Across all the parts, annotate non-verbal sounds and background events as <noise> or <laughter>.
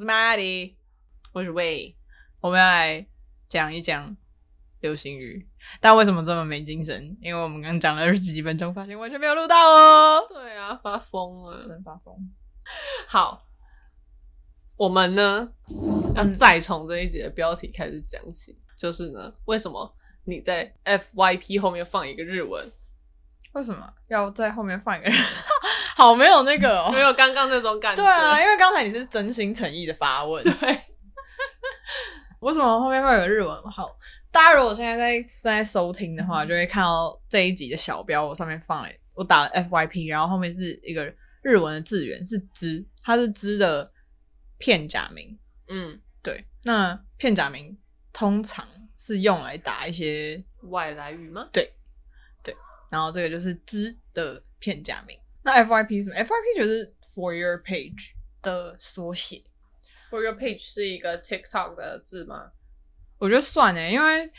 是 Maddie，我是 Wei，我们要来讲一讲流行语，但为什么这么没精神？因为我们刚讲了二十几分钟，发现完全没有录到哦。对啊，发疯了，真发疯。好，我们呢要再从这一集的标题开始讲起，嗯、就是呢，为什么你在 FYP 后面放一个日文？为什么要在后面放一个人？好，没有那个、哦，没有刚刚那种感觉。对啊，因为刚才你是真心诚意的发问。对，为什么后面会有日文？好，大家如果现在在在收听的话，就会看到这一集的小标，我上面放了，我打了 FYP，然后后面是一个日文的字源，是“兹”，它是“兹”的片假名。嗯，对。那片假名通常是用来打一些外来语吗？对。对然后这个就是“兹”的片假名。那 FYP 是什么？FYP 就是 For Your Page 的缩写。For Your Page 是一个 TikTok 的字吗？我觉得算诶，因为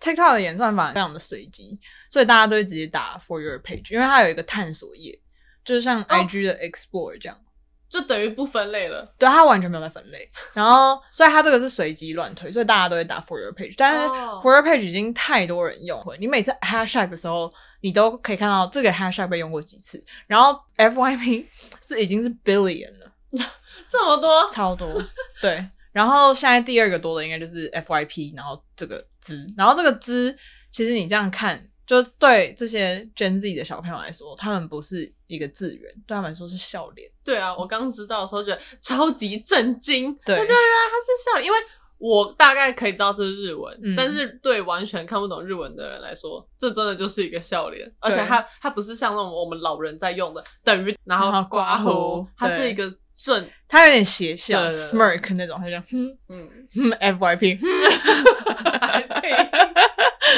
TikTok 的演算法非常的随机，所以大家都会直接打 For Your Page，因为它有一个探索页，就是像 IG 的 Explore 这样。哦就等于不分类了，对，它完全没有在分类，然后所以它这个是随机乱推，所以大家都会打 for your page，但是 for your page 已经太多人用了，你每次 hashtag 的时候，你都可以看到这个 hashtag 被用过几次，然后 FYP <laughs> 是已经是 billion 了，<laughs> 这么多，超多，对，然后现在第二个多的应该就是 FYP，然后这个资，然后这个资，其实你这样看。就对这些 Gen Z 的小朋友来说，他们不是一个字源，对他们来说是笑脸。对啊，我刚知道的时候觉得超级震惊。对，我觉得原来他是笑脸，因为我大概可以知道这是日文，嗯、但是对完全看不懂日文的人来说，这真的就是一个笑脸。而且它它不是像那种我们老人在用的等于，然后刮胡，它是一个正，它有点邪笑 smirk 那种，它就嗯嗯 FYP。<laughs>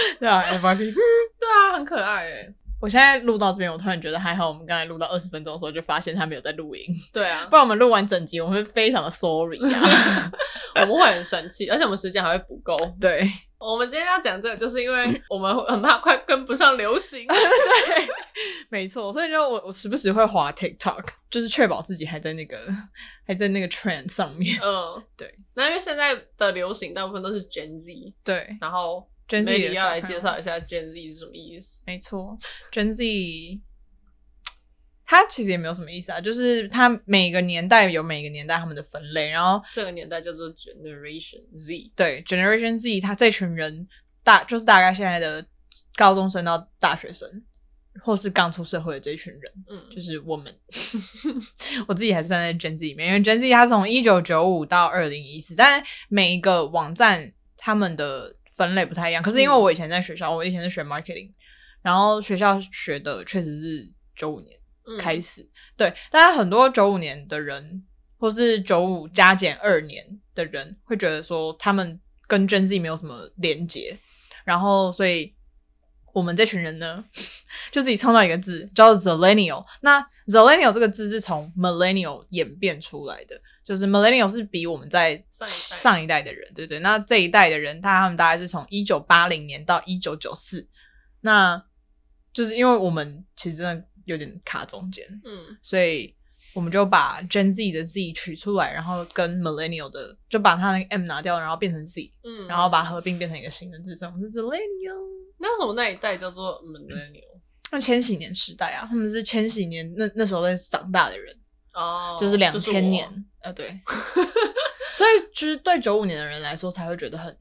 <laughs> 对啊，FYP，对啊，很可爱诶。我现在录到这边，我突然觉得还好。我们刚才录到二十分钟的时候，就发现他没有在录音。对啊，<laughs> 不然我们录完整集，我们会非常的 sorry 啊，<laughs> 我们会很生气，而且我们时间还会不够。对，我们今天要讲这个，就是因为我们很怕快跟不上流行。<laughs> 对，没错，所以就我我时不时会滑 TikTok，就是确保自己还在那个还在那个 trend 上面。嗯，对。那因为现在的流行大部分都是 Gen Z，对，然后。Gen Z 要来介绍一下 Gen Z 是什么意思？没错，Gen Z，它其实也没有什么意思啊，就是它每个年代有每个年代他们的分类，然后这个年代叫做 Generation Z，对，Generation Z，它这群人大就是大概现在的高中生到大学生，或是刚出社会的这群人，嗯，就是我们，<laughs> 我自己还是站在 Gen Z 里面，因为 Gen Z 它从一九九五到二零一四，但每一个网站他们的。分类不太一样，可是因为我以前在学校，嗯、我以前是学 marketing，然后学校学的确实是九五年开始，嗯、对，但是很多九五年的人，或是九五加减二年的人，会觉得说他们跟 Gen Z 没有什么连结，然后所以我们这群人呢，<laughs> 就自己创造一个字叫做 Zillennial，那 Zillennial 这个字是从 Millennial 演变出来的。就是 millennial 是比我们在上一代的人，对对，那这一代的人，他他们大概是从一九八零年到一九九四，那就是因为我们其实真的有点卡中间，嗯，所以我们就把 Gen Z 的 Z 取出来，然后跟 millennial 的就把它那个 M 拿掉，然后变成 Z，嗯，然后把它合并变成一个新的字，所以我们是 millennial。那为什么那一代叫做 millennial？<clears throat> 那千禧年时代啊，他们是千禧年那那时候在长大的人。哦，oh, 就是两千年，呃，对，<laughs> 所以其实对九五年的人来说才会觉得很，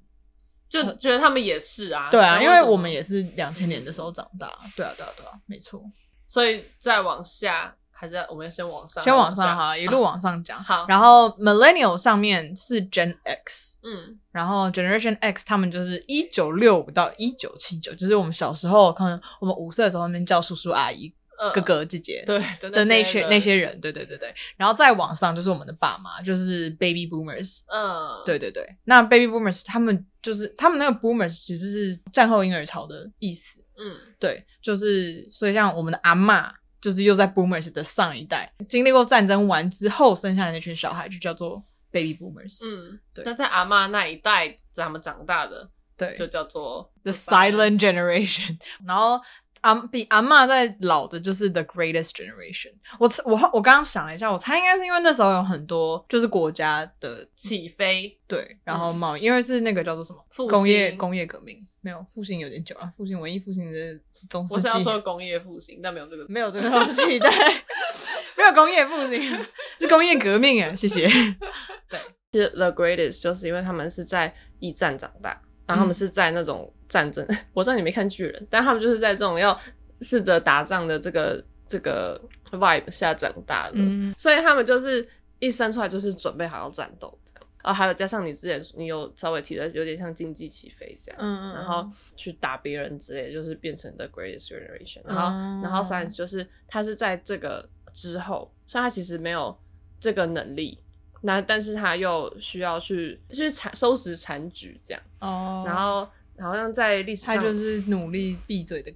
就觉得他们也是啊，对啊，因为我们也是两千年的时候长大，对啊，对啊，对啊，没错。所以再往下，还是我们要先往上，先往上哈，<laughs> 一路往上讲。好，然后 Millennial 上面是 Gen X，嗯，然后 Generation X 他们就是一九六五到一九七九，就是我们小时候可能我们五岁的时候那边叫叔叔阿姨。哥哥姐姐对的那些那些人，对对对对，然后再往上就是我们的爸妈，就是 baby boomers，嗯，对对对，那 baby boomers 他们就是他们那个 boomers 其实是战后婴儿潮的意思，嗯，对，就是所以像我们的阿嬷，就是又在 boomers 的上一代，经历过战争完之后生下来那群小孩就叫做 baby boomers，嗯，对，那在阿嬷那一代，在他们长大的，对，就叫做 the silent generation，然后。阿比阿嬷在老的，就是 The Greatest Generation 我。我我我刚刚想了一下，我猜应该是因为那时候有很多就是国家的起飞，对，然后贸易，嗯、因为是那个叫做什么复工业工业革命，没有复兴有点久了，复兴文艺复兴的中世纪。我是要说工业复兴，但没有这个没有这个东西，对，没有工业复兴，<laughs> 是工业革命哎，谢谢。<laughs> 对，是 The Greatest 就是因为他们是在一战长大。然后他们是在那种战争，嗯、<laughs> 我知道你没看巨人，但他们就是在这种要试着打仗的这个这个 vibe 下长大的，嗯、所以他们就是一生出来就是准备好要战斗这样。然后还有加上你之前你有稍微提的，有点像经济起飞这样，嗯、然后去打别人之类，就是变成 the greatest generation。然后、嗯、然后 science 就是他是在这个之后，所以他其实没有这个能力。那但是他又需要去去残收拾残局这样，哦，然后好像在历史上他就是努力闭嘴的，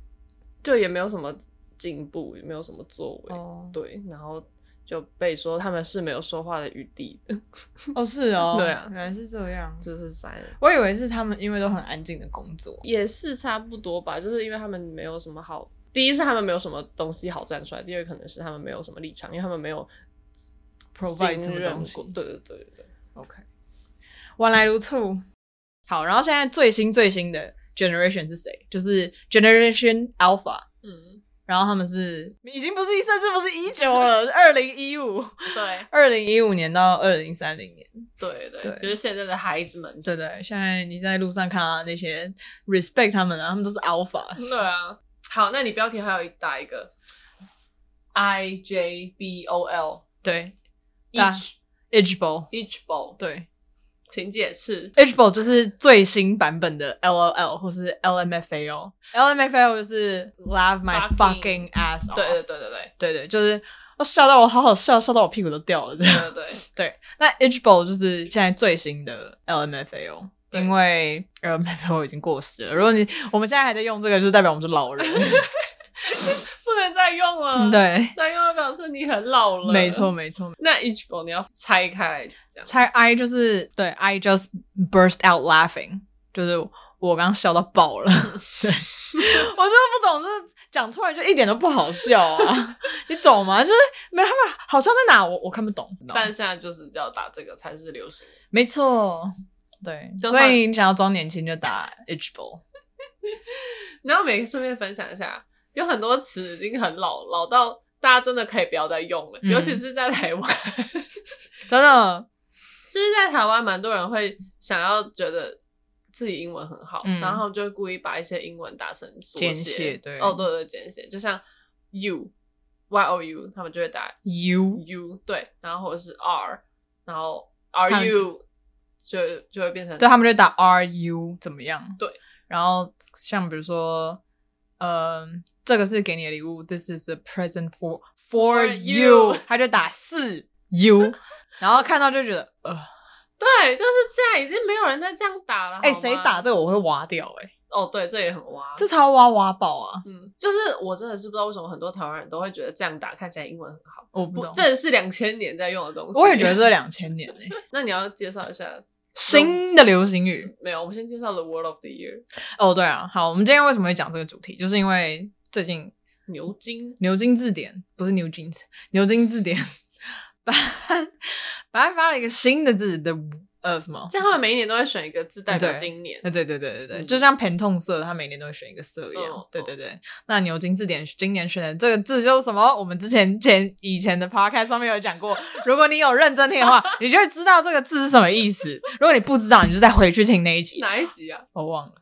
就也没有什么进步，也没有什么作为，哦，对，然后就被说他们是没有说话的余地的，哦，是哦，<laughs> 对啊，原来是这样，就是在，我以为是他们因为都很安静的工作，也是差不多吧，就是因为他们没有什么好，第一是他们没有什么东西好站出来，第二可能是他们没有什么立场，因为他们没有。Provide 什么东西？对对对对，OK，原来如此。好，然后现在最新最新的 generation 是谁？就是 Generation Alpha。嗯，然后他们是已经不是一，甚至不是一九了，是 <laughs> 二零一五。对，二零一五年到二零三零年。对对，对就是现在的孩子们。对对，现在你在路上看到那些 respect 他们啊，他们都是 Alpha。对啊。好，那你标题还有一打一个 I J B O L。对。Ichibo Ichibo 对，请解释。Ichibo 就是最新版本的 LOL 或是 LMFAO。LMFAO 就是 Laugh my fucking ass off。对对对对对对对，就是我笑到我好好笑，笑到我屁股都掉了。这样对对 <laughs> 对。那 Ichibo 就是现在最新的 LMFAO，因为 LMFAO 已经过时了。如果你我们现在还在用这个，就是代表我们是老人。<laughs> <laughs> 不能再用了，对，再用了表示你很老了。没错，没错。那 Ichigo 你要拆开这样，拆 I 就是对，I just burst out laughing，就是我刚刚笑到爆了。<laughs> 对，我就是不懂，就是讲出来就一点都不好笑啊，<laughs> 你懂吗？就是没他们好像在哪，我我看不懂。但是现在就是要打这个才是流行，没错。对，所以你想要装年轻就打 Ichigo。然后每个顺便分享一下。有很多词已经很老，老到大家真的可以不要再用了，嗯、尤其是在台湾，<laughs> 真的，就是在台湾，蛮多人会想要觉得自己英文很好，嗯、然后就会故意把一些英文打成简写，对，哦，对对，简写，就像 you y o u，他们就会打 you you，对，然后或者是 r，然后 you 就就会变成，对，他们就会打 you 怎么样？对，然后像比如说。嗯，这个是给你的礼物。This is a present for for you。他就打四 u，<laughs> 然后看到就觉得呃，对，就是这样，已经没有人再这样打了。哎，谁打这个我会挖掉哎。哦，对，这也很挖，这超挖挖爆啊。嗯，就是我真的是不知道为什么很多台湾人都会觉得这样打看起来英文很好。我不懂，这是两千年在用的东西。我也觉得这两千年哎。<laughs> 那你要介绍一下。新的流行语没有，我们先介绍 The Word of the Year。哦，对啊，好，我们今天为什么会讲这个主题？就是因为最近牛津牛津字典不是牛津词牛津字典 <laughs> 白白发了一个新的字的。呃，什么？这样他们每一年都会选一个字代表今年。对对对对对就像偏痛色，他每年都会选一个色一样。哦、对对对，那牛津字典今年选的这个字就是什么？我们之前前以前的 podcast 上面有讲过，如果你有认真听的话，你就会知道这个字是什么意思。如果你不知道，你就再回去听那一集。哪一集啊？我忘了，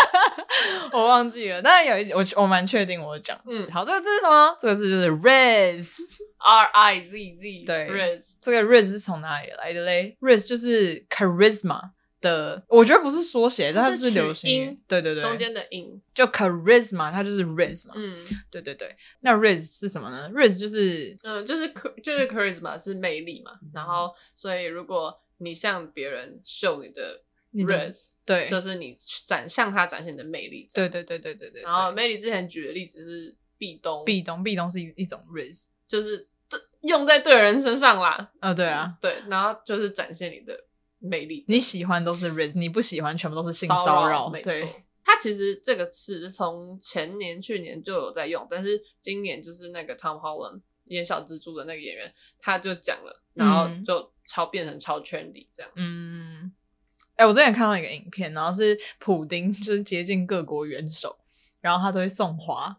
<laughs> 我忘记了。但是有一集我我蛮确定我讲。嗯，好，这个字是什么？这个字就是 Riz。R I Z Z，对，Riz，这个 Riz 是从哪里来的嘞？Riz 就是 charisma 的，我觉得不是缩写，但它是流行。音，对对对，中间的音，就 charisma，它就是 Riz 嘛，嗯，对对对。那 Riz 是什么呢？Riz 就是，嗯，就是就是 charisma 是魅力嘛，然后所以如果你向别人秀你的 Riz，对，就是你展向他展现你的魅力，对对对对对对。然后 Melody 之前举的例子是壁咚，壁咚，壁咚是一一种 Riz，就是。用在对人身上啦，啊、哦，对啊，对，然后就是展现你的魅力。你喜欢都是 riz，你不喜欢全部都是性骚扰，没错，对，它其实这个词从前年、去年就有在用，但是今年就是那个 Tom Holland 演小蜘蛛的那个演员，他就讲了，然后就超变成超圈里这样。嗯，哎、欸，我之前看到一个影片，然后是普丁就是接近各国元首，然后他都会送花。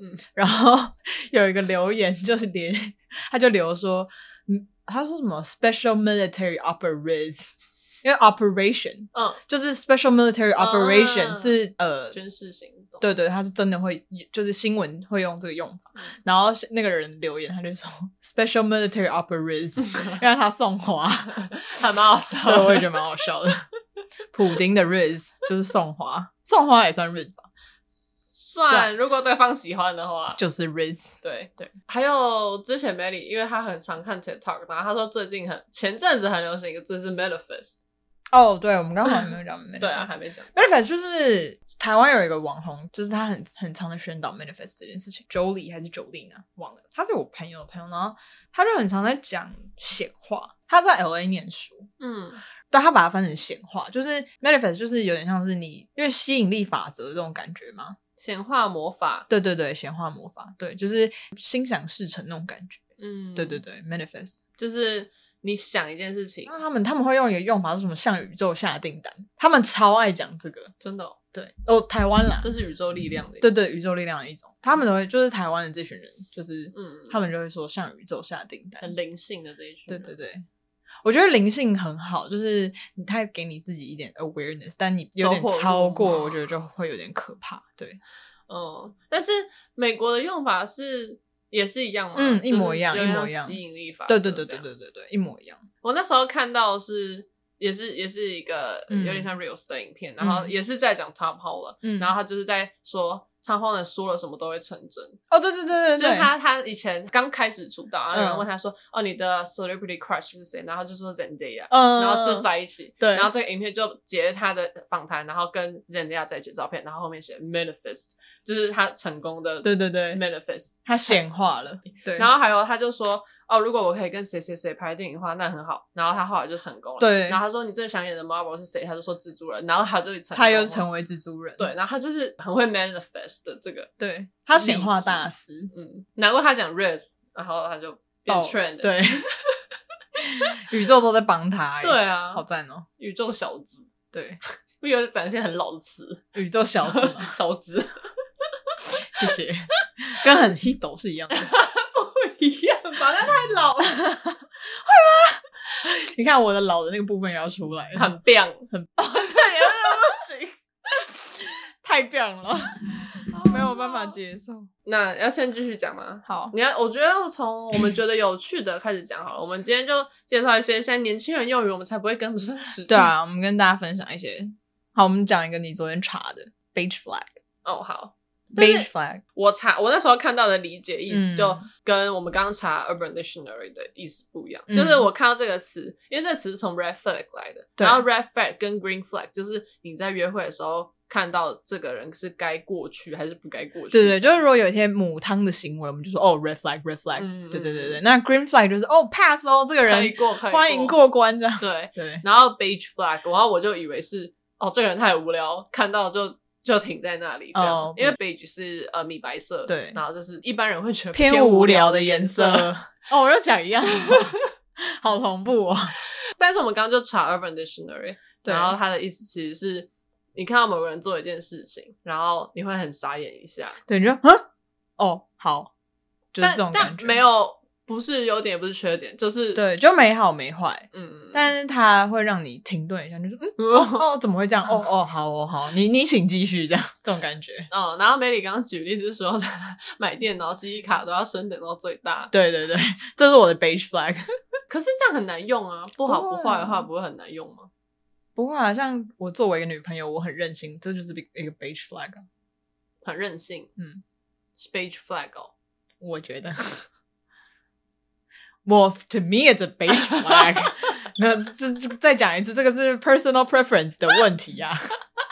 嗯，<laughs> 然后 <laughs> 有一个留言就是连他就留说，嗯，他说什么 Special Military Operation。因为 operation，嗯，就是 special military operation 是、嗯、呃军事行动，对对，他是真的会，就是新闻会用这个用法。嗯、然后那个人留言，他就说 special military operation，<laughs> 让他送花，还蛮好笑的，我也觉得蛮好笑的。普丁的 riz 就是送花，送花也算 riz 吧？算，如果对方喜欢的话，就是 riz。对对，还有之前 Melly，因为他很常看 TikTok，然后他说最近很前阵子很流行一个字是 manifest。哦，对，我们刚好还没有讲 manifest。<laughs> 对啊，还没讲。manifest 就是台湾有一个网红，就是他很很常的宣导 manifest 这件事情。Jolie 还是 Jolin 啊？忘了。他是我朋友的朋友，然后他就很常在讲显化。他在 LA 念书，嗯，但他把它翻成显化，就是 manifest 就是有点像是你因为吸引力法则这种感觉吗？显化魔法。对对对，显化魔法，对，就是心想事成那种感觉。嗯，对对对，manifest 就是。你想一件事情，那他们他们会用一个用法是什么？向宇宙下订单，他们超爱讲这个，真的、哦。对哦，台湾啦，这是宇宙力量的，对对，宇宙力量的一种。他们都会就是台湾的这群人，就是嗯，他们就会说向宇宙下订单，很灵性的这一群。对对对，我觉得灵性很好，就是你太给你自己一点 awareness，但你有点超过，我觉得就会有点可怕。对，嗯，但是美国的用法是。也是一样吗？嗯，一模一样，一模一样。吸引力法，对对对对对对对，一模一样。我那时候看到是，也是也是一个有点像 reels 的影片，嗯、然后也是在讲 Tom Holland，嗯，然后他就是在说。Tom Holland 说了什么都会成真哦，对对对对，就是他他以前刚开始出道，然后有人问他说：“哦，你的 celebrity crush 是谁？”然后就说 Zendaya，嗯，然后就在一起。对，然后这个影片就截他的访谈，然后跟 Zendaya 在一起的照片，然后后面写 manifest，就是他成功的对对对 manifest，他显化了。对，然后还有他就说。哦，如果我可以跟谁谁谁拍电影的话，那很好。然后他后来就成功了。对。然后他说：“你最想演的 Marvel 是谁？”他就说：“蜘蛛人。”然后他就成，他又成为蜘蛛人。对，然后他就是很会 manifest 的这个。对，他显化大师。嗯，难怪他讲 Riz，然后他就变 trend。对。宇宙都在帮他。<laughs> 对啊，好赞哦！宇宙小子。对。不有展现很老的词？宇宙小子，<laughs> 小子。<laughs> 谢谢。跟很 hito 是一样的。一样吧，那太老了，<laughs> 会吗？你看我的老的那个部分也要出来，很棒，很哦，这也不行，太棒了，<laughs> 没有办法接受。那要先继续讲吗？好，你看，我觉得从我们觉得有趣的开始讲好了。我们今天就介绍一些现在年轻人用语，我们才不会跟不上时代。对啊，我们跟大家分享一些。好，我们讲一个你昨天查的 beach flag。哦，好。Beige flag，我查我那时候看到的理解意思就跟我们刚刚查 Urban Dictionary 的意思不一样。嗯、就是我看到这个词，因为这个词是从 red flag 来的，然后 red flag 跟 green flag 就是你在约会的时候看到这个人是该过去还是不该过去。对对，就是如果有一些母汤的行为，我们就说哦 red flag，red flag。嗯、对对对对，那 green flag 就是哦 pass 哦，这个人可以过，可以欢迎过关这样。对对，对然后 beige flag，然后我就以为是哦这个人太无聊，看到就。就停在那里，这样，oh, 因为 beige 是呃米白色，对，然后就是一般人会觉得偏无聊的颜色。<laughs> 哦，我又讲一样，<laughs> 好同步哦。<laughs> 但是我们刚刚就查 Urban Dictionary，对然后它的意思其实是，你看到某个人做一件事情，然后你会很傻眼一下，对，你说嗯，哦，好，就是这种感觉，没有。不是优点，也不是缺点，就是对，就没好没坏，嗯，但是它会让你停顿一下，就是嗯，哦，怎么会这样？哦哦，好哦好，你你请继续这样，这种感觉。哦，然后 Melly 刚刚举例是说，买电脑记忆卡都要升等到最大。对对对，这是我的 beige flag。可是这样很难用啊，不好不坏的话不会很难用吗？不会啊，像我作为一个女朋友，我很任性，这就是一个 beige flag，很任性，嗯，beige flag 哦，我觉得。我 to me it's a beige flag。<laughs> 那这这再讲一次，这个是 personal preference 的问题呀、啊。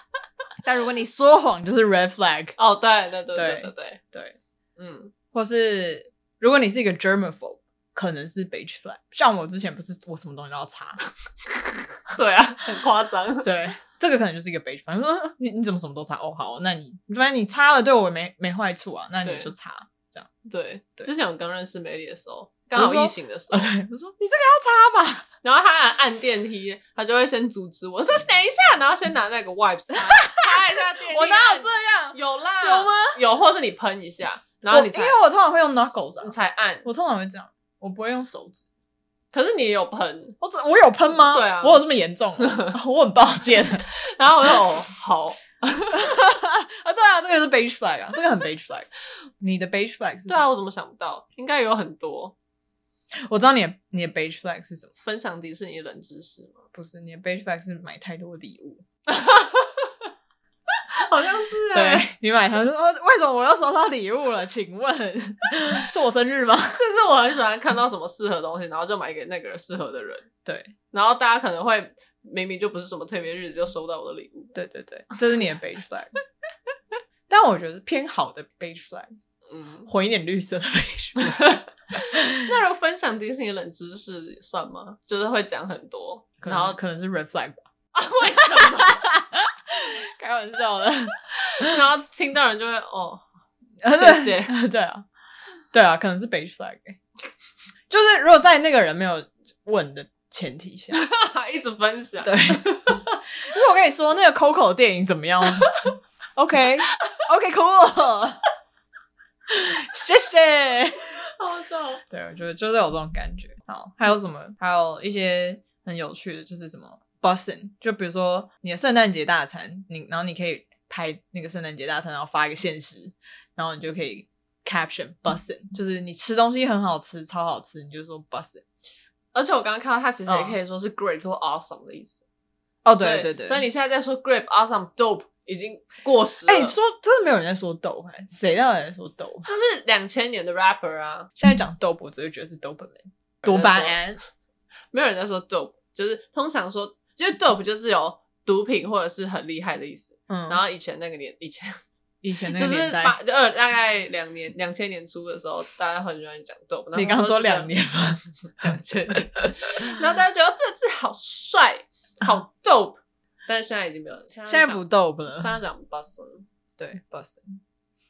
<laughs> 但如果你说谎，就是 red flag。哦，对对对对对对对，嗯，或是如果你是一个 germaphobe，可能是 beige flag。像我之前不是我什么东西都要擦，<laughs> 对啊，很夸张。对，这个可能就是一个 beige flag。说你你怎么什么都擦？哦，好，那你反正你擦了对我没没坏处啊，那你就擦这样。对，对之前我刚认识美丽的时候，刚好疫情的时候，对，我说你这个要擦吧。然后他按按电梯，他就会先阻止我说等一下，然后先拿那个 wipes 擦擦一下电梯。我哪有这样？有啦，有吗？有，或是你喷一下，然后你才因为我通常会用 knuckles，你才按。我通常会这样，我不会用手指。可是你也有喷，我我有喷吗？对啊，我有这么严重？<laughs> 我很抱歉。<laughs> 然后我就哦好 <laughs> 啊，对啊，这个是 beige flag 啊，这个很 beige flag。你的 beige flag 是？对啊，我怎么想不到？应该有很多。<laughs> 我知道你的你的 beige flag 是什么？分享迪士尼冷知识吗？不是，你的 beige flag 是买太多礼物。<laughs> 好像是、欸，对你买他说为什么我要收到礼物了？请问 <laughs> 是我生日吗？这是我很喜欢看到什么适合的东西，然后就买给那个适合的人。对，然后大家可能会明明就不是什么特别日子，就收到我的礼物。对对对，这是你的 beige flag。但我觉得偏好的 beige flag，嗯，混一点绿色的 beige flag。<laughs> 那如果分享迪士尼冷知识算吗？就是会讲很多，然后可能是 red flag 吧？啊，为什么？<laughs> 开玩笑的。<laughs> 然后听到人就会哦，谢谢。对啊，对啊，可能是 beige flag。就是如果在那个人没有问的前提下，一直分享。对。就是我跟你说，那个 Coco 电影怎么样？OK，OK，cool。<laughs> 谢谢。好笑，对，我觉得就是有这种感觉。好，还有什么？还有一些很有趣的，就是什么 busing，就比如说你的圣诞节大餐，你然后你可以拍那个圣诞节大餐，然后发一个限时，然后你就可以 caption busing，就是你吃东西很好吃，超好吃，你就说 busing。而且我刚刚看到它其实也可以说是 great 或 awesome 的意思。哦，对对对，所以你现在在说 great、awesome、dope。已经过时了。哎、欸，说真的，没有人在说 dope，谁让人在说 dope？这是两千年的 rapper 啊。现在讲 dope，我只会觉得是 dopamine，多巴胺。没有人在说 dope，就是通常说，因为 dope 就是有毒品或者是很厉害的意思。嗯。然后以前那个年，以前 <laughs> 以前那个年代，就是二大概两年两千年初的时候，大家很喜欢讲 dope。你刚刚说两年吗？<laughs> 两千年。然后大家觉得这个字好帅，好 <laughs> dope。但是现在已经没有了，现在，现在不 dope 了。现在讲 bussin，对 bussin。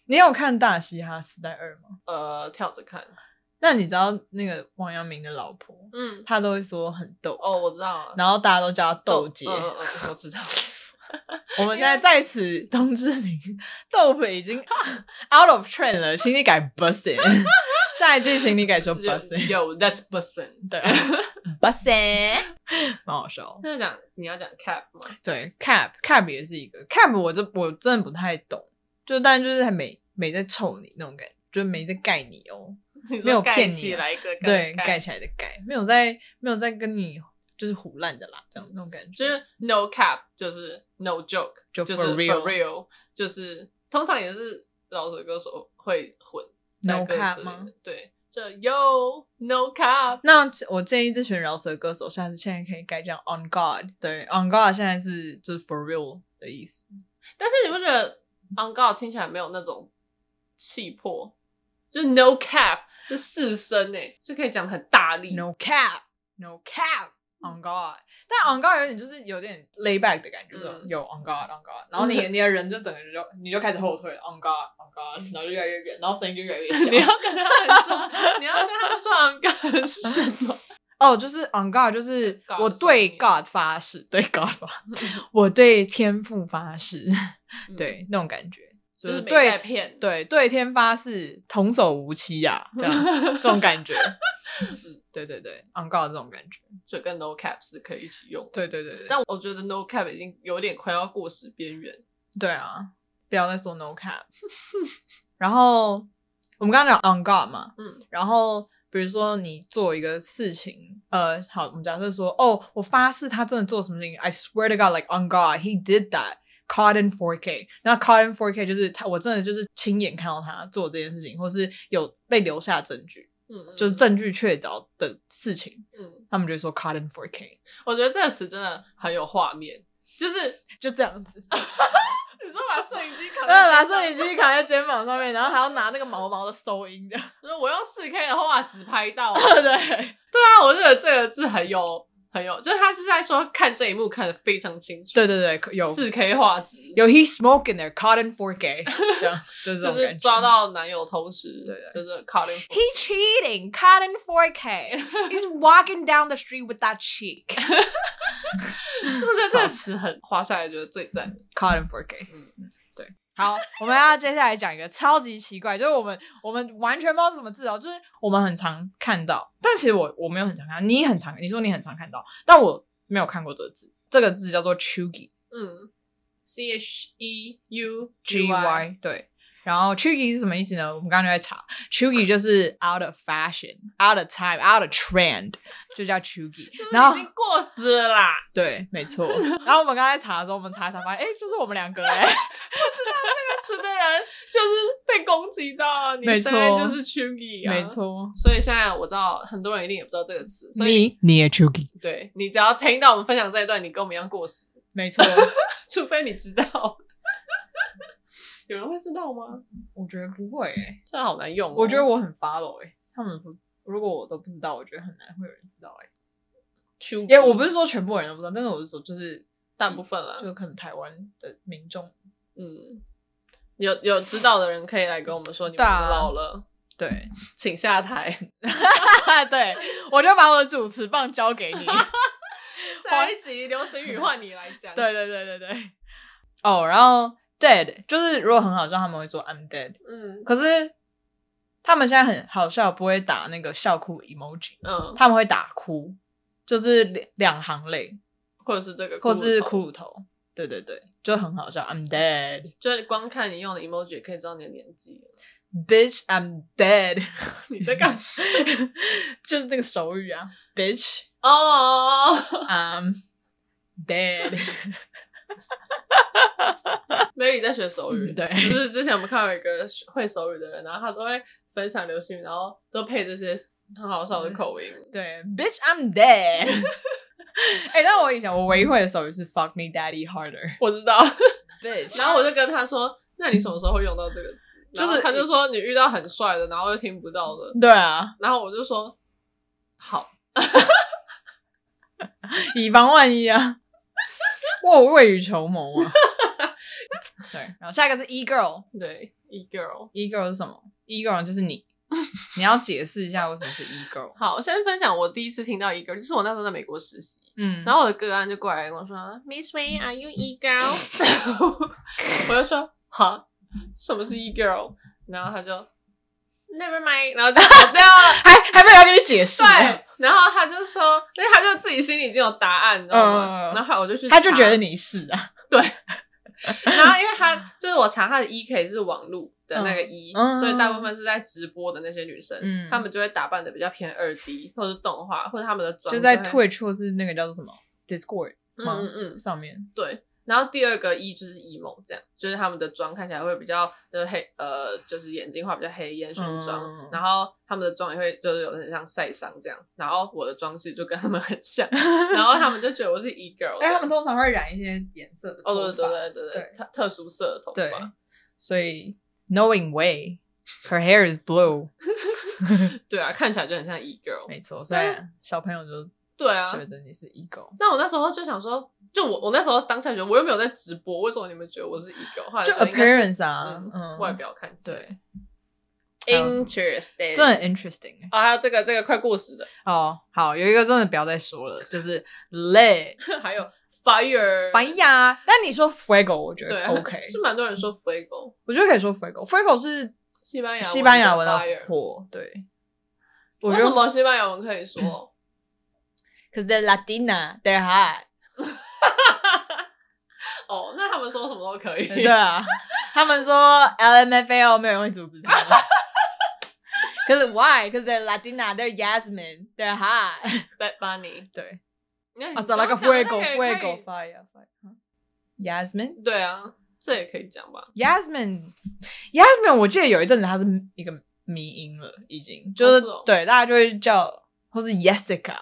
你有看《大嘻哈时代二》吗？呃，跳着看。那你知道那个王阳明的老婆，嗯，她都会说很逗。哦，我知道啊。然后大家都叫她豆姐。嗯嗯嗯，我知道。<laughs> 我们现在在此通知您，dope 已经 out of trend 了，请你改 bussin。下一句，请你改说 bussin。Yo，that's bussin。对。<laughs> bussin，蛮好笑。那讲你要讲 cap 吗？对，cap，cap 也是一个 cap，我这我真的不太懂，就但就是还没没在臭你那种感觉，就是没在盖你哦，没有骗你，来一个对盖起来的盖，没有在没有在跟你就是胡烂的啦，这样那种感觉。就是 no cap，就是 no joke，就 for real，就是通常也是老手歌手会混 no cap 吗？对。Yo no cap，那我建议这群饶舌歌手下次现在可以改叫 On God，对，On God 现在是就是 For real 的意思。但是你不觉得 On God 听起来没有那种气魄？就是 No cap 是四声诶，就可以讲很大力。No cap，No cap。On God，但 On God 有点就是有点 lay back 的感觉，就是有 On God，On God，然后你 <laughs> 你的人就整个就你就开始后退了，On God，On God，然后就越来越远，然后声音就越来越小。<laughs> 你要跟他们说，你要跟他们说 On God 是什么？<laughs> 哦，就是 On God，就是我对 God 发誓，对 God 发誓，我对天父发誓，对那种感觉，就是对骗，对对天发誓，童叟无欺呀，这样这种感觉。对对对，on God 这种感觉，就跟 no cap 是可以一起用。对对对对，但我觉得 no cap 已经有点快要过时边缘。对啊，不要再说 no cap。<laughs> 然后我们刚刚讲 on God 嘛，嗯，然后比如说你做一个事情，呃，好，我们假设说，哦，我发誓他真的做什么事情，I swear to God，like on God he did that，caught in 4K。那 caught in 4K 就是他，我真的就是亲眼看到他做这件事情，或是有被留下证据。嗯，就是证据确凿的事情，嗯，他们就会说 caught in 4K。我觉得这个词真的很有画面，就是就这样子。<laughs> 你说把摄影机 <laughs> 扛把摄影机扛在肩膀上面，然后还要拿那个毛毛的收音的。就是我用四 K 的话只拍到。<laughs> 对对啊，我觉得这个字很有。很有，就是他是在说看这一幕看得非常清楚。对对对，有四 K 画质，有 he smoking there caught in 4K，这样就是这种感觉。抓到男友偷食，对，就是 <laughs> caught in。He cheating, caught in 4K. He's walking down the street with that cheek。<laughs> 我觉得这个词很滑下来，觉得最赞。caught in 4K。嗯。 好，我们要接下来讲一个超级奇怪，就是我们我们完全不知道是什么字哦，就是我们很常看到，但其实我我没有很常看到，你很常，你说你很常看到，但我没有看过这个字，这个字叫做 cheugy，嗯，C H E U G Y，对。然后 cheugy 是什么意思呢？我们刚刚就在查，cheugy 就是 out of fashion，out of time，out of trend，就叫 cheugy。然后已经过时了啦。对，没错。然后我们刚才查的时候，我们查一查发现，哎，就是我们两个哎。不知道这个词的人就是被攻击到，你现在就是 cheugy 啊。没错。所以现在我知道很多人一定也不知道这个词。所以你你也 cheugy。对，你只要听到我们分享这一段，你跟我们一样过时。没错。<laughs> 除非你知道。有人会知道吗？我觉得不会诶、欸，这好难用、哦。我觉得我很 follow 他们不，如果我都不知道，我觉得很难会有人知道诶、欸。因为我不是说全部人都不知道，但是我是说就是大部分了，就可能台湾的民众，嗯，有有知道的人可以来跟我们说，你们老了，对，对请下台。<laughs> 对，我就把我的主持棒交给你。<laughs> 下一集流行语换你来讲。<laughs> 对对对对对。哦，然后。Dead 就是如果很好笑，他们会说 I'm dead。嗯，可是他们现在很好笑，不会打那个笑哭 emoji。嗯，他们会打哭，就是两两行泪，或者是这个，或者是骷髅头。对对对，就很好笑。I'm dead。就是光看你用的 emoji 也可以知道你的年纪。Bitch, I'm dead。<laughs> 你在干？<laughs> 就是那个手语啊，Bitch。哦，I'm dead。<laughs> <laughs> Mary 在学手语，对，就是之前我们看到一个会手语的人，然后他都会分享流行语，然后都配这些很好笑的口音。对，Bitch I'm dead。<laughs> 哎、欸，但我以前我唯一会的手语是 Fuck me daddy harder，<laughs> 我知道。Bitch，然后我就跟他说，那你什么时候会用到这个字？就是他就说你遇到很帅的，然后又听不到的。对啊，然后我就说好，以防万一啊。我未雨绸缪啊。<laughs> 对，然后下一个是 e girl，对，e girl，e girl 是什么？e girl 就是你，<laughs> 你要解释一下为什么是 e girl。好，我先分享我第一次听到 e girl，就是我那时候在美国实习，嗯，然后我的个案就过来跟我说，Miss Wei，Are you e girl？<laughs> 我就说，哈，什么是 e girl？然后他就 Never mind，然后就跑掉了，还还没有要跟你解释。对，然后他就说，因为他就自己心里已经有答案，你知道吗？然后我就去，他就觉得你是啊，对。<laughs> 然后，因为他就是我查他的 E K 是网路的那个 E，、嗯、所以大部分是在直播的那些女生，嗯、他们就会打扮的比较偏二 D，或者是动画，或者他们的妆就在 Twitch 或是那个叫做什么 Discord 吗？嗯嗯上面对。然后第二个 E 就是 emo，这样就是他们的妆看起来会比较呃黑，呃，就是眼睛画比较黑，烟熏妆。嗯、然后他们的妆也会就是有点像晒伤这样。然后我的妆是就跟他们很像，<laughs> 然后他们就觉得我是 E girl。哎，他们通常会染一些颜色的头发，哦，对对对对对，特特殊色的头发。对，所以 Knowing way her hair is blue。<laughs> 对啊，看起来就很像 E girl。没错，所以小朋友就。对啊，觉得你是 ego。那我那时候就想说，就我我那时候当下觉得我又没有在直播，为什么你们觉得我是 ego？就 appearance 啊，嗯，外表看起来。对，interesting，真的很 interesting。啊，还有这个这个快过时的哦，好，有一个真的不要再说了，就是 lit，<laughs> 还有 fire，fire。但你说 fuego，我觉得 OK，<laughs> 是蛮多人说 fuego，我觉得可以说 fuego，fuego 是西班牙西班牙文的火，对。为什么西班牙文可以说 ？Cause they're Latina, they're hot. <laughs> 哦，那他们说什么都可以。对啊，他们说 <laughs> LMFAO 没有人会阻止他们。Cause <laughs> why? Cause they're Latina, they're Yasmin, they're hot. Bad Bunny，对。啊，so like a fuego, fuego, fire, fire. Yasmin，对啊，这也可以讲吧。Yasmin, Yasmin，我记得有一阵子他是一个迷因了，已经就是对大家就会叫，或是 Jessica。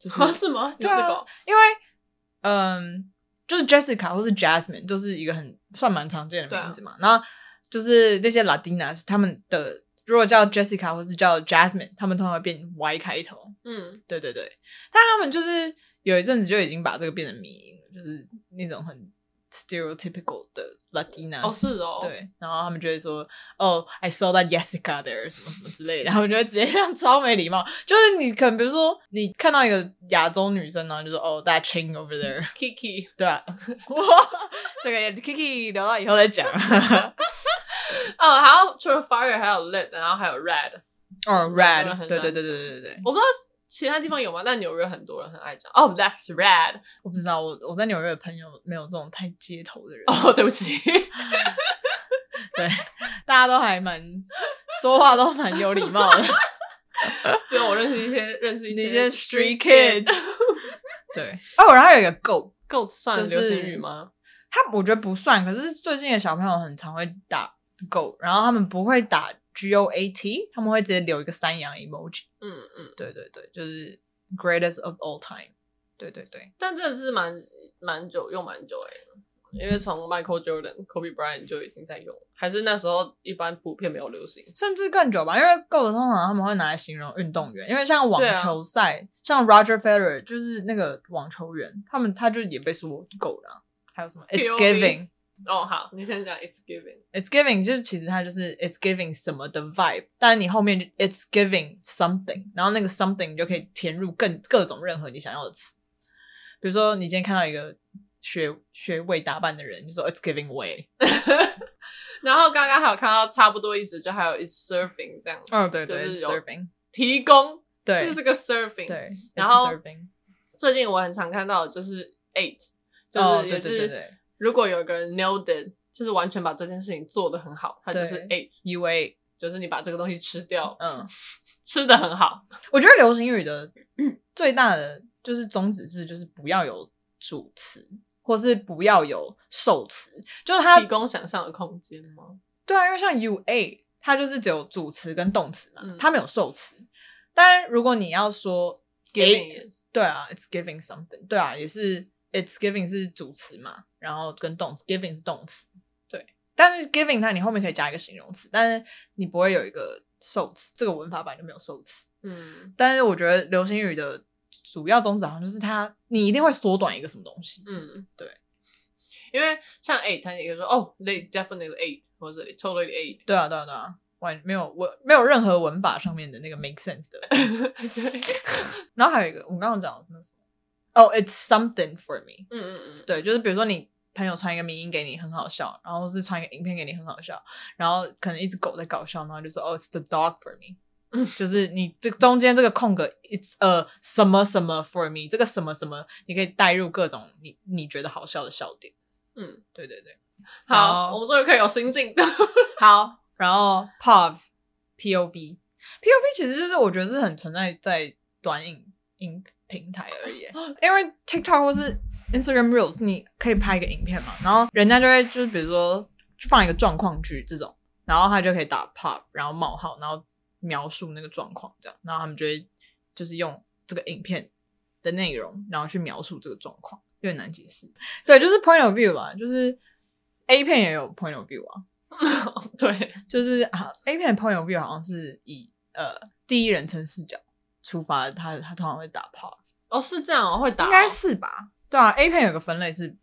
就是、是吗？对啊，因为嗯就是 Jessica 或是 Jasmine，就是一个很算蛮常见的名字嘛。啊、然后就是那些 Latinas，他们的如果叫 Jessica 或是叫 Jasmine，他们通常会变 Y 开头。嗯，对对对。但他们就是有一阵子就已经把这个变成迷因了，就是那种很。Stereotypical 的 Latinas 哦是哦，对，然后他们就会说哦，I saw that Jessica there 什么什么之类的，<laughs> 然后就会直接这样超没礼貌。就是你可能比如说你看到一个亚洲女生，然后就说哦，that Ching over there，Kiki，<laughs> 对啊，哇，<laughs> 这个 Kiki 聊到以后再讲。哦，还有除了 Fire 还有 Lit，然后还有 Red，哦，Red，对对对对对对对，我不知道。其他地方有吗？但纽约很多人很爱讲。哦、oh,，That's rad。我不知道，我我在纽约的朋友没有这种太街头的人。<laughs> 哦，oh, 对不起。<laughs> 对，大家都还蛮说话都蛮有礼貌的。<laughs> 只有我认识一些认识一些，street kids。对。哦，然后有一个 goat，goat 算流行语吗？他我觉得不算，可是最近的小朋友很常会打 goat，然后他们不会打。G O A T，他们会直接留一个山羊 emoji。嗯嗯，对对对，就是 greatest of all time。对对对，但这个是蛮蛮久用蛮久哎，因为从 Michael Jordan、Kobe Bryant 就已经在用，还是那时候一般普遍没有流行，甚至更久吧。因为 GOAT 通常他们会拿来形容运动员，因为像网球赛，啊、像 Roger Federer 就是那个网球员，他们他就也被说 GOAT 了。还有什么 It's giving。哦，好，你先讲。It's giving，It's giving，就是其实它就是 It's giving 什么的 vibe，但你后面就 It's giving something，然后那个 something 你就可以填入更各种任何你想要的词，比如说你今天看到一个学学位打扮的人，你说 It's giving way，<laughs> 然后刚刚还有看到差不多意思，就还有 It's serving 这样，哦对对，就是 serving 提供，对，就是个 serving，对，然后最近我很常看到的就是 eight，就是也是。如果有一个人 nailed it，就是完全把这件事情做得很好，他就是 eight u a，就是你把这个东西吃掉，嗯，吃得很好。我觉得流行语的最大的就是宗旨，是不是就是不要有主词，或是不要有受词，就是它提供想象的空间吗？对啊，因为像 u a，它就是只有主词跟动词嘛，嗯、它没有受词。但如果你要说 giving is，对啊，it's giving something，对啊，也是 it's giving 是主词嘛。然后跟动词，giving 是动词，对。但是 giving 它你后面可以加一个形容词，但是你不会有一个受词，这个文法版就没有受词。嗯。但是我觉得流行语的主要宗旨好像就是它，你一定会缩短一个什么东西。嗯，对。因为像 eight，它也可以说哦，they definitely eight，或者 totally eight。对啊，对啊，对啊，完没有文没有任何文法上面的那个 make sense 的。<laughs> <laughs> 然后还有一个，我们刚刚讲的那什么？哦、oh，it's something for me。嗯嗯嗯，对，就是比如说你朋友传一个迷音给你很好笑，然后是传一个影片给你很好笑，然后可能一只狗在搞笑，然后就说哦，it's the dog for me。嗯，就是你这中间这个空格，it's a 什么什么 for me，这个什么什么你可以带入各种你你觉得好笑的笑点。嗯，对对对。好，我们终于可以有新进的。<laughs> 好，然后 POV，P O V，P O V 其实就是我觉得是很存在在短影音。平台而已，<laughs> 因为 TikTok 或是 Instagram Reels，你可以拍一个影片嘛，然后人家就会就是比如说就放一个状况句这种，然后他就可以打 pop，然后冒号，然后描述那个状况这样，然后他们就会就是用这个影片的内容，然后去描述这个状况，有点难解释。对，就是 point of view 吧，就是 A 片也有 point of view 啊，<laughs> 对，就是啊 A 片的 point of view 好像是以呃第一人称视角出发，他他通常会打 pop。哦，是这样哦，会打，应该是吧？对啊，A 片有个分类是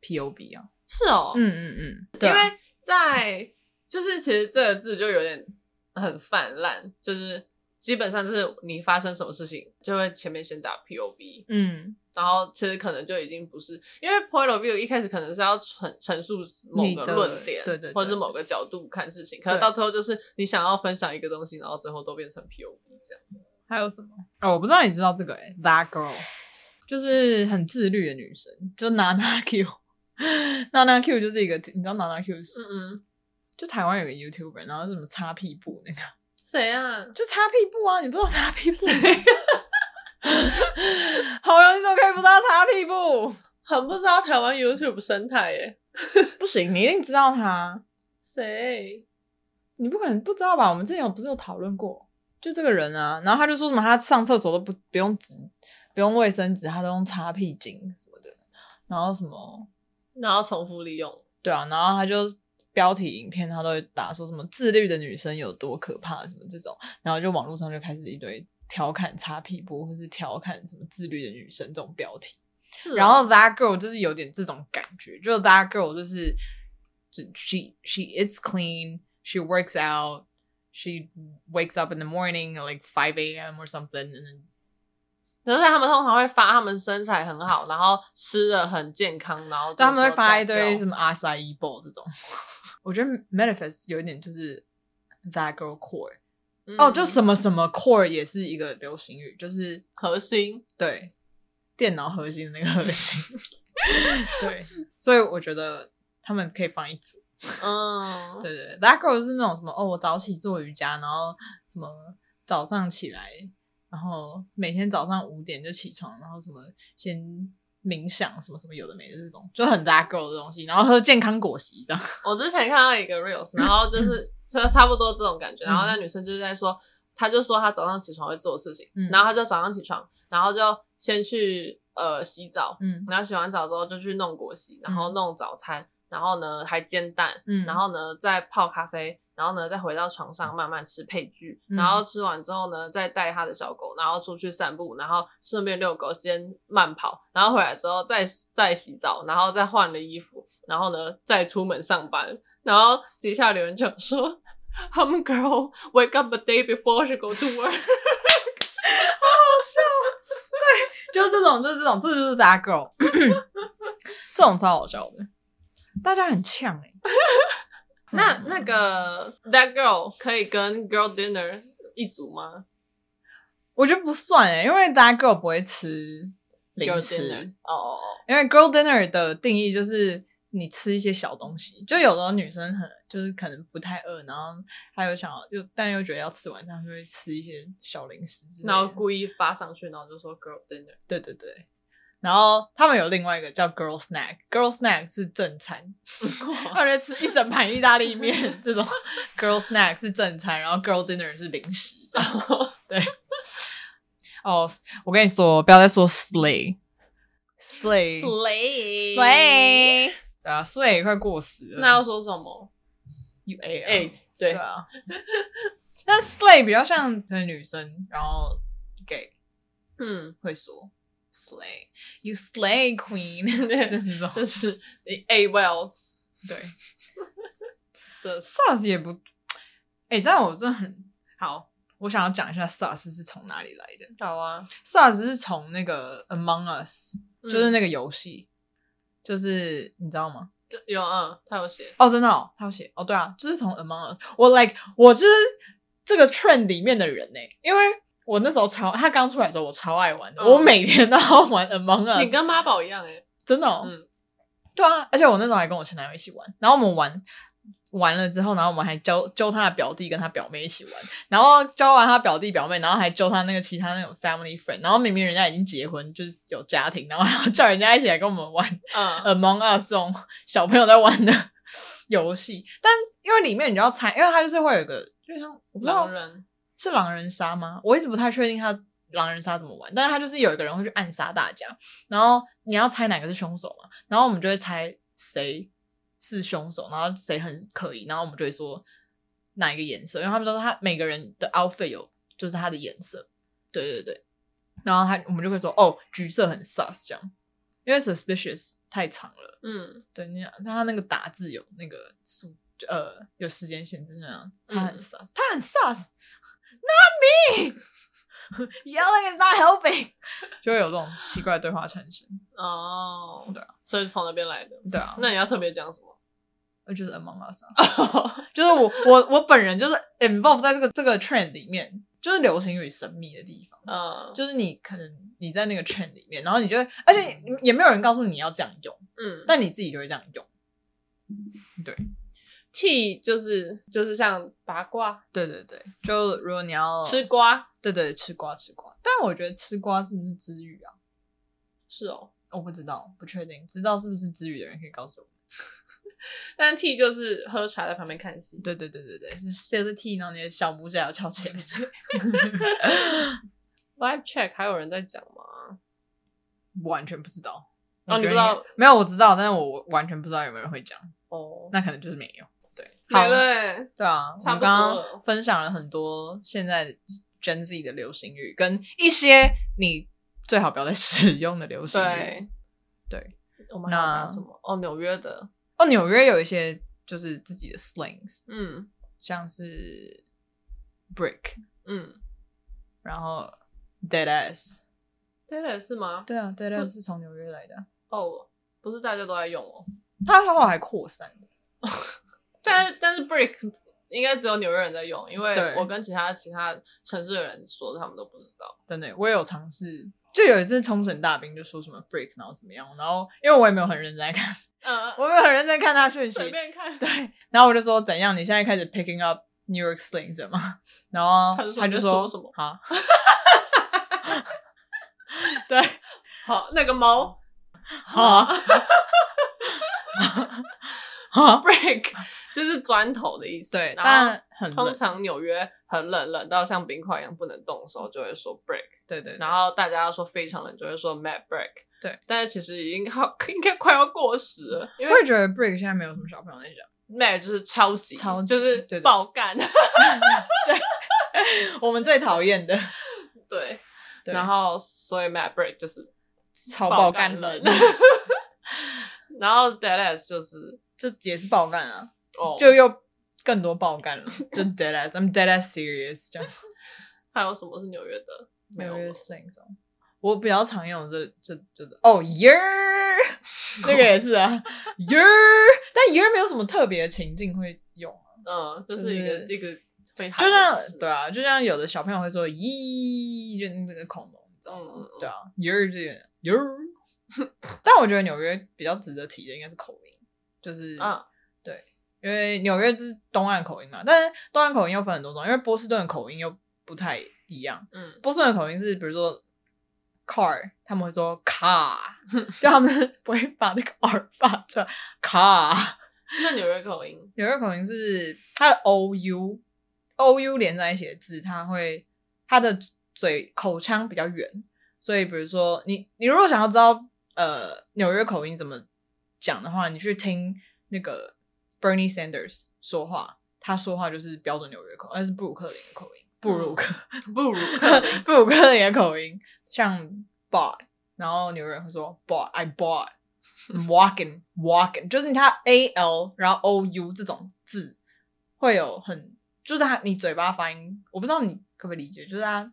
POV 啊，是哦，嗯嗯嗯，因为在就是其实这个字就有点很泛滥，就是基本上就是你发生什么事情就会前面先打 POV，嗯，然后其实可能就已经不是，因为 Point of View 一开始可能是要陈陈述某个论点，对对，或者是某个角度看事情，可能到最后就是你想要分享一个东西，然后最后都变成 POV 这样。还有什么？哦，我不知道你知道这个诶、欸、That girl 就是很自律的女生，就 Nana <laughs> Q，Nana <laughs> Q 就是一个，你知道 Nana Q 是？嗯嗯，就台湾有个 YouTuber，然后是什么擦屁股那个？谁啊？就擦屁股啊！你不知道擦屁股？谁？<laughs> 好呀，你怎么可以不知道擦屁股？很不知道台湾 YouTube 生态耶。不行，你一定知道他。谁？你不可能不知道吧？我们之前有不是有讨论过？就这个人啊，然后他就说什么，他上厕所都不不用纸，不用卫生纸，他都用擦屁巾什么的。然后什么，然后重复利用，对啊，然后他就标题影片他都会打说什么自律的女生有多可怕什么这种，然后就网络上就开始一堆调侃擦屁股或是调侃什么自律的女生这种标题，是然后 That Girl 就是有点这种感觉，就 That Girl 就是就 she she eats clean, she works out, She wakes up in the morning at like 5 AM or something. 只是他们通常会发他们身材很好，然后吃的很健康，然后他们会发一堆什么 ASI EBO 这种。<laughs> 我觉得 manifest 有一点就是 Vagro Core。哦，就什么什么 Core 也是一个流行语，就是核心，对，电脑核心的那个核心。<laughs> 对，所以我觉得他们可以放一组。嗯，对 <laughs> 对，that girl 是那种什么哦，我早起做瑜伽，然后什么早上起来。然后每天早上五点就起床，然后什么先冥想，什么什么有的没的这种，就很 that girl 的东西。然后喝健康果昔这样。<laughs> 我之前看到一个 reels，然后就是 <laughs> 差差不多这种感觉。然后那女生就是在说，她就说她早上起床会做的事情，嗯、然后她就早上起床，然后就先去呃洗澡，嗯，然后洗完澡之后就去弄果昔，然后弄早餐，然后呢还煎蛋，嗯，然后呢再泡咖啡。然后呢，再回到床上慢慢吃配剧，嗯、然后吃完之后呢，再带他的小狗，然后出去散步，然后顺便遛狗，先慢跑，然后回来之后再再洗澡，然后再换了衣服，然后呢再出门上班。然后底下留言就说：“Hum girl wake up a day before she go to work。<laughs> ”好好笑，对，就是这种，就是这种，这就是 that girl，<coughs> 这种超好笑的，大家很呛哎、欸。<laughs> 那那个 that girl 可以跟 girl dinner 一组吗？我觉得不算欸，因为 that girl 不会吃零食哦哦哦。因为 girl dinner 的定义就是你吃一些小东西，就有的女生很就是可能不太饿，然后她又想要又但又觉得要吃晚上，就会吃一些小零食之类的，然后故意发上去，然后就说 girl dinner。对对对。然后他们有另外一个叫 Girl Snack，Girl Snack 是正餐，他们在吃一整盘意大利面 <laughs> 这种。Girl Snack 是正餐，然后 Girl Dinner 是零食。<laughs> 对。哦，我跟你说，不要再说 Slay，Slay，Slay，对啊，Slay 也快过时了。那要说什么？U A H，对啊。那 Slay 比较像女生，然后 gay，嗯，会说。Slay, you slay, queen，<laughs> 就是这种，就是 A well，<laughs> 对。Sauce <laughs> 也不，哎、欸，但我真的很好，我想要讲一下 Sauce 是从哪里来的。好啊，Sauce 是从那个 Among Us，、嗯、就是那个游戏，就是你知道吗？有啊，他有写哦，真的哦，他有写哦，对啊，就是从 Among Us，我 like 我就是这个 trend 里面的人呢，因为。我那时候超，他刚出来的时候我超爱玩的，嗯、我每天都要玩 Among Us。你跟妈宝一样诶、欸、真的、哦。嗯，对啊，而且我那时候还跟我前男友一起玩，然后我们玩完了之后，然后我们还教教他的表弟跟他表妹一起玩，然后教完他表弟表妹，然后还教他那个其他那种 family friend，然后明明人家已经结婚，就是有家庭，然后还要叫人家一起来跟我们玩、嗯、<laughs> Among Us 这种小朋友在玩的游戏，但因为里面你就要猜，因为他就是会有一个，就像我不知道。人是狼人杀吗？我一直不太确定他狼人杀怎么玩，但是他就是有一个人会去暗杀大家，然后你要猜哪个是凶手嘛，然后我们就会猜谁是凶手，然后谁很可疑，然后我们就会说哪一个颜色，因为他们都说他每个人的 outfit 有就是他的颜色，对对对，然后他我们就会说哦，橘色很 sus 这样，因为 suspicious 太长了，嗯，对，那样他那个打字有那个数呃有时间限制那样，他很 sus，、嗯、他很 sus。Not me. <laughs> Yelling is not helping. <laughs> 就会有这种奇怪的对话产生。哦，oh, 对啊，所以是从那边来的。对啊，那你要特别讲什么？呃，就是 Among Us，<laughs> 就是我我我本人就是 involve 在这个这个 trend 里面，就是流行与神秘的地方。嗯，uh, 就是你可能你在那个 trend 里面，然后你就会，而且也没有人告诉你要这样用，嗯，但你自己就会这样用。对。Tea 就是就是像八卦，对对对，就如果你要吃瓜，对对，吃瓜吃瓜。但我觉得吃瓜是不是支语啊？是哦，我不知道，不确定，知道是不是支语的人可以告诉我。<laughs> 但 Tea 就是喝茶在旁边看戏，对对对对对，就是 tea，然后你的小拇指要翘起来。<laughs> Live check 还有人在讲吗？完全不知道。哦，你不知道？没有，我知道，但是我完全不知道有没有人会讲。哦，那可能就是没有。对，好了，对啊，差不多。刚刚分享了很多现在 Gen Z 的流行语，跟一些你最好不要再 <laughs> 使用的流行语。对，对。我们还有什么？哦，纽约的。哦，纽约有一些就是自己的 slangs，嗯，像是 brick，嗯，然后 dead ass，dead ass 是吗？对啊，dead ass 是从纽约来的。哦，不是大家都在用哦，它后来还扩散。<laughs> 但但是 brick 应该只有纽约人在用，因为我跟其他其他城市的人说，他们都不知道。真的，我也有尝试。就有一次冲绳大兵就说什么 break，然后怎么样，然后因为我也没有很认真在看，嗯，我没有很认真看他讯息，随便看，对，然后我就说怎样，你现在开始 picking up New York slang 吗？然后他就说，他就说什么？好，对，<laughs> 好，那个猫，好，<laughs> 好，break 就是砖头的意思，对，但很通常纽约很冷，冷到像冰块一样不能动的时候，就会说 break。对，对对，然后大家要说非常冷，就会说 mad break。对，但是其实已经好 <laughs> 应该快要过时了，因为我也觉得 break 现在没有什么小朋友在讲，mad 就是超级，超级就是爆干，<laughs> 对，我们最讨厌的。对，<laughs> 然后所以 mad break 就是超爆干冷，然后 ass 就是就也是爆干啊，哦，就又更多爆干了，<laughs> 就 dead ass，I'm dead ass serious 这样。<laughs> 还有什么是纽约的？纽约 slang 我比较常用这这这个哦 year <laughs> 那个也是啊。year，但 year 没有什么特别的情境会用啊，嗯，就是一个一个会就像对啊，就像有的小朋友会说咦，就那个恐龙，你知道吗？对啊，year 这个 year，但我觉得纽约比较值得提的应该是口音，就是啊，对，因为纽约就是东岸口音嘛，但是东岸口音又分很多种，因为波士顿的口音又不太一样，嗯，波士顿的口音是，比如说 car，他们会说 <laughs> car，就他们不会把那个 r 发出来，car。<laughs> 那纽约口音，纽约口音是它的 o u o u 连在一起的字，它会它的嘴口腔比较圆，所以比如说你你如果想要知道呃纽约口音怎么讲的话，你去听那个 Bernie Sanders 说话，他说话就是标准纽约口，那是布鲁克林的口音。布鲁克，布鲁克，<laughs> 布鲁克林。的口音像 bought，然后纽约人会说 bought，I bought，walking，walking，就是它 a l，然后 o u 这种字会有很，就是他你嘴巴发音，我不知道你可不可以理解，就是他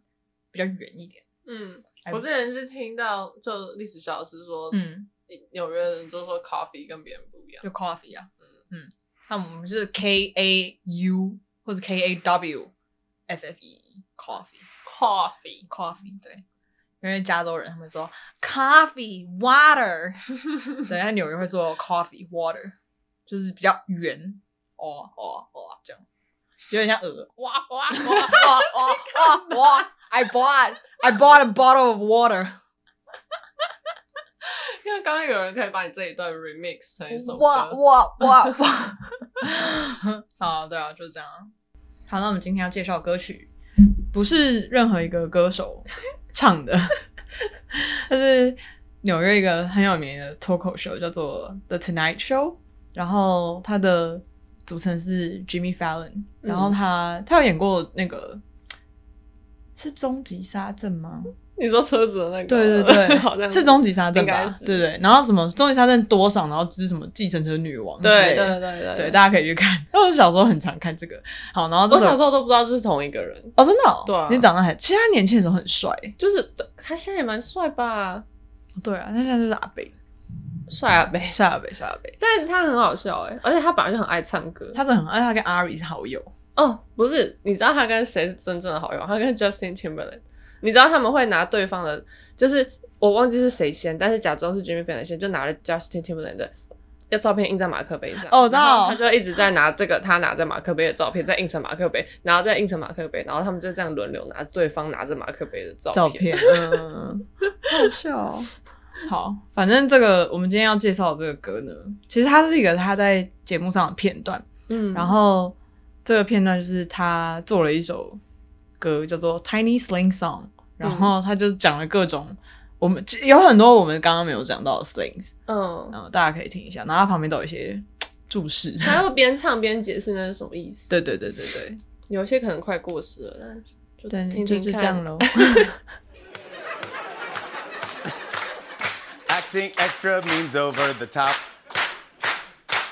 比较圆一点。嗯，我之前是听到就历史小老师说，嗯，纽约人都说 coffee 跟别人不一样，就 coffee 啊，嗯。嗯，那我们是 k a u 或者 k a w。F F E coffee，coffee，coffee，<laughs> 对，因为加州人他们说 coffee water，对，他纽约会说 coffee water，就是比较圆，哇哇哇这样，有点像鹅，哇哇哇哇哇哇，I bought <laughs> I bought a bottle of water， 因为刚刚有人可以把你这一段 remix 成一首歌，哇哇哇哇，<laughs> 好，对啊，就这样。好，那我们今天要介绍歌曲，不是任何一个歌手唱的，<laughs> 它是纽约一个很有名的脱口秀，叫做《The Tonight Show》，然后它的组成是 Jimmy Fallon，然后他、嗯、他有演过那个是终极杀阵吗？你说车子的那个？对对对，<laughs> 好像是终极沙阵吧？对对，然后什么终极沙阵多少？然后知什么继承者女王？对对对对对，大家可以去看。因 <laughs> 为我小时候很常看这个。好，然后我小时候都不知道这是同一个人哦，真的？对啊，你长得还，其实他年轻的时候很帅，就是他现在也蛮帅吧？对啊，他现在就是阿北，帅阿北，<laughs> 帅阿北，帅阿北。但是他很好笑哎，而且他本来就很爱唱歌，他是很爱，他跟阿 r i 是好友哦。不是，你知道他跟谁是真正的好友？他跟 Justin Timberlake。你知道他们会拿对方的，就是我忘记是谁先，但是假装是 Jimmy Fallon 先，就拿了 Justin Timberlake 的要照片印在马克杯上。哦，我知道。他就一直在拿这个他拿着马克杯的照片，再印成马克杯，然后再印成马克杯，然后他们就这样轮流拿对方拿着马克杯的照片。照片，嗯，<laughs> 好笑哦。好，反正这个我们今天要介绍的这个歌呢，其实它是一个他在节目上的片段，嗯，然后这个片段就是他做了一首。歌叫做《Tiny Sling Song》，然后他就讲了各种我们有很多我们刚刚没有讲到的 slings，嗯，然后大家可以听一下，然后它旁边都有一些注释，他会边唱边解释那是什么意思。对对对对对，有些可能快过时了，但就对，听听就就这样喽。<laughs> Acting extra means over the top.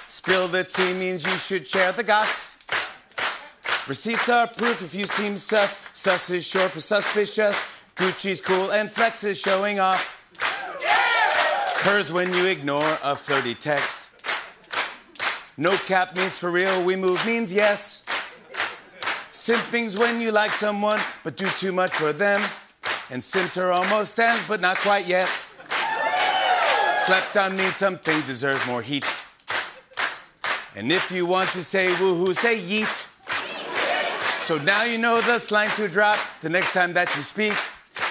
Spill the tea means you should share the goss. Receipts are proof if you seem sus. Sus is short for suspicious. Gucci's cool and flex is showing off. Curs when you ignore a flirty text. No cap means for real, we move means yes. Simping's when you like someone but do too much for them. And simps are almost stands but not quite yet. Slept on means something deserves more heat. And if you want to say woohoo, say yeet. So now you know the slang to drop the next time that you speak.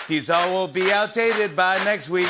These all will be outdated by next week.